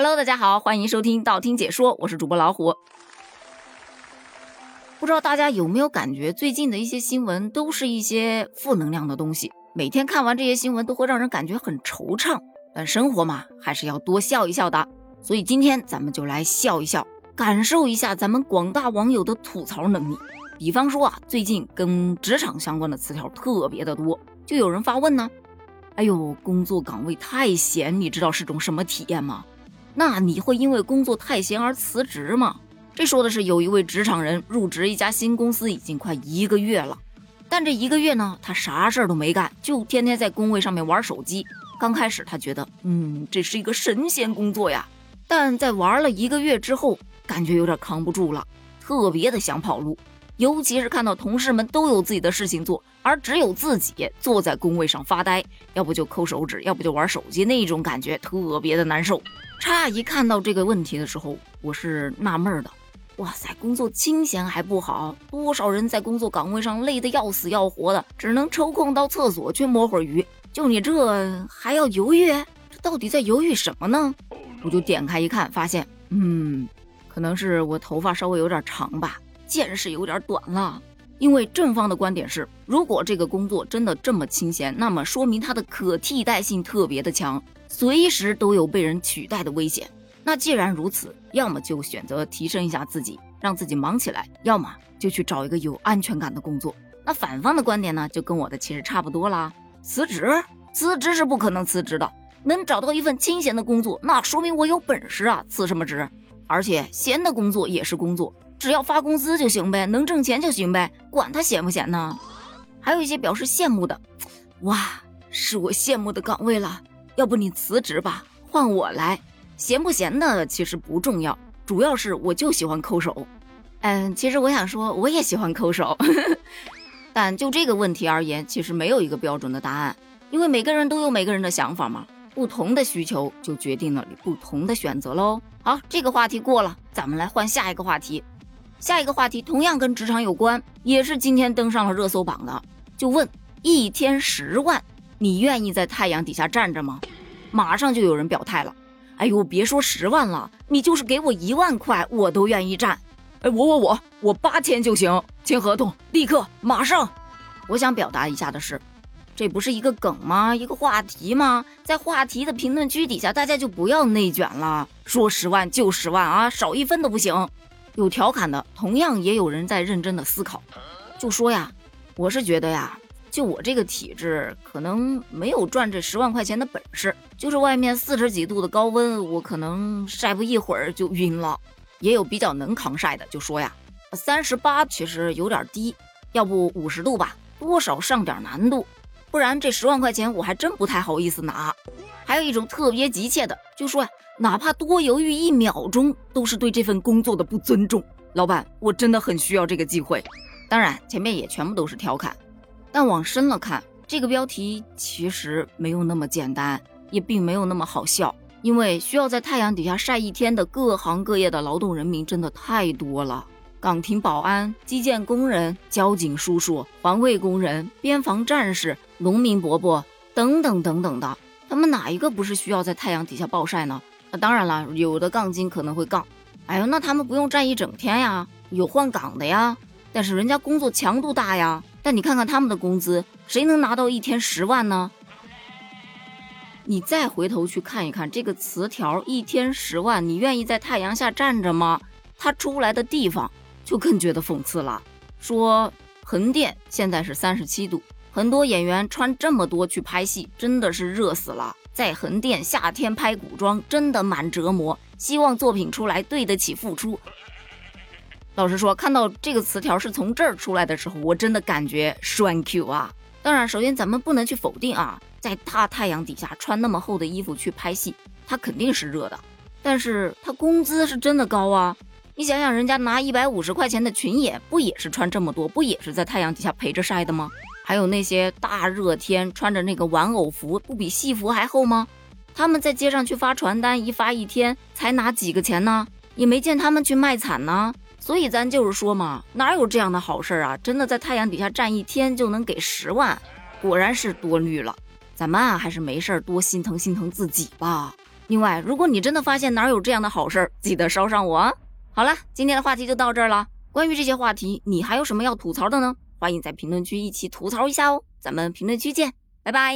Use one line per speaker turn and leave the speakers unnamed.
Hello，大家好，欢迎收听道听解说，我是主播老虎。不知道大家有没有感觉，最近的一些新闻都是一些负能量的东西，每天看完这些新闻都会让人感觉很惆怅。但生活嘛，还是要多笑一笑的。所以今天咱们就来笑一笑，感受一下咱们广大网友的吐槽能力。比方说啊，最近跟职场相关的词条特别的多，就有人发问呢：“哎呦，工作岗位太闲，你知道是种什么体验吗？”那你会因为工作太闲而辞职吗？这说的是有一位职场人入职一家新公司已经快一个月了，但这一个月呢，他啥事儿都没干，就天天在工位上面玩手机。刚开始他觉得，嗯，这是一个神仙工作呀，但在玩了一个月之后，感觉有点扛不住了，特别的想跑路。尤其是看到同事们都有自己的事情做，而只有自己坐在工位上发呆，要不就抠手指，要不就玩手机，那种感觉特别的难受。差一看到这个问题的时候，我是纳闷的。哇塞，工作清闲还不好，多少人在工作岗位上累得要死要活的，只能抽空到厕所去摸会儿鱼。就你这还要犹豫？这到底在犹豫什么呢？我就点开一看，发现，嗯，可能是我头发稍微有点长吧。见识有点短了，因为正方的观点是，如果这个工作真的这么清闲，那么说明它的可替代性特别的强，随时都有被人取代的危险。那既然如此，要么就选择提升一下自己，让自己忙起来；要么就去找一个有安全感的工作。那反方的观点呢，就跟我的其实差不多啦。辞职，辞职是不可能辞职的。能找到一份清闲的工作，那说明我有本事啊，辞什么职？而且闲的工作也是工作。只要发工资就行呗，能挣钱就行呗，管他闲不闲呢。还有一些表示羡慕的，哇，是我羡慕的岗位了，要不你辞职吧，换我来。闲不闲的其实不重要，主要是我就喜欢抠手。嗯，其实我想说，我也喜欢抠手，但就这个问题而言，其实没有一个标准的答案，因为每个人都有每个人的想法嘛，不同的需求就决定了你不同的选择喽。好，这个话题过了，咱们来换下一个话题。下一个话题同样跟职场有关，也是今天登上了热搜榜的。就问一天十万，你愿意在太阳底下站着吗？马上就有人表态了。哎呦，别说十万了，你就是给我一万块，我都愿意站。哎，我我我我八千就行，签合同，立刻马上。我想表达一下的是，这不是一个梗吗？一个话题吗？在话题的评论区底下，大家就不要内卷了，说十万就十万啊，少一分都不行。有调侃的，同样也有人在认真的思考，就说呀，我是觉得呀，就我这个体质，可能没有赚这十万块钱的本事。就是外面四十几度的高温，我可能晒不一会儿就晕了。也有比较能扛晒的，就说呀，三十八其实有点低，要不五十度吧，多少上点难度，不然这十万块钱我还真不太好意思拿。还有一种特别急切的，就说呀。哪怕多犹豫一秒钟，都是对这份工作的不尊重。老板，我真的很需要这个机会。当然，前面也全部都是调侃，但往深了看，这个标题其实没有那么简单，也并没有那么好笑。因为需要在太阳底下晒一天的各行各业的劳动人民真的太多了：岗亭保安、基建工人、交警叔叔、环卫工人、边防战士、农民伯伯等等等等的，他们哪一个不是需要在太阳底下暴晒呢？那当然了，有的杠精可能会杠，哎呦，那他们不用站一整天呀，有换岗的呀。但是人家工作强度大呀。但你看看他们的工资，谁能拿到一天十万呢？你再回头去看一看这个词条，一天十万，你愿意在太阳下站着吗？它出来的地方就更觉得讽刺了，说横店现在是三十七度，很多演员穿这么多去拍戏，真的是热死了。在横店夏天拍古装真的蛮折磨，希望作品出来对得起付出。老实说，看到这个词条是从这儿出来的时候，我真的感觉栓 Q 啊！当然，首先咱们不能去否定啊，在大太阳底下穿那么厚的衣服去拍戏，它肯定是热的。但是它工资是真的高啊！你想想，人家拿一百五十块钱的群演，不也是穿这么多，不也是在太阳底下陪着晒的吗？还有那些大热天穿着那个玩偶服，不比戏服还厚吗？他们在街上去发传单，一发一天才拿几个钱呢？也没见他们去卖惨呢。所以咱就是说嘛，哪有这样的好事啊？真的在太阳底下站一天就能给十万，果然是多虑了。咱们啊，还是没事儿多心疼心疼自己吧。另外，如果你真的发现哪有这样的好事儿，记得捎上我啊。好了，今天的话题就到这儿了。关于这些话题，你还有什么要吐槽的呢？欢迎在评论区一起吐槽一下哦。咱们评论区见，拜拜。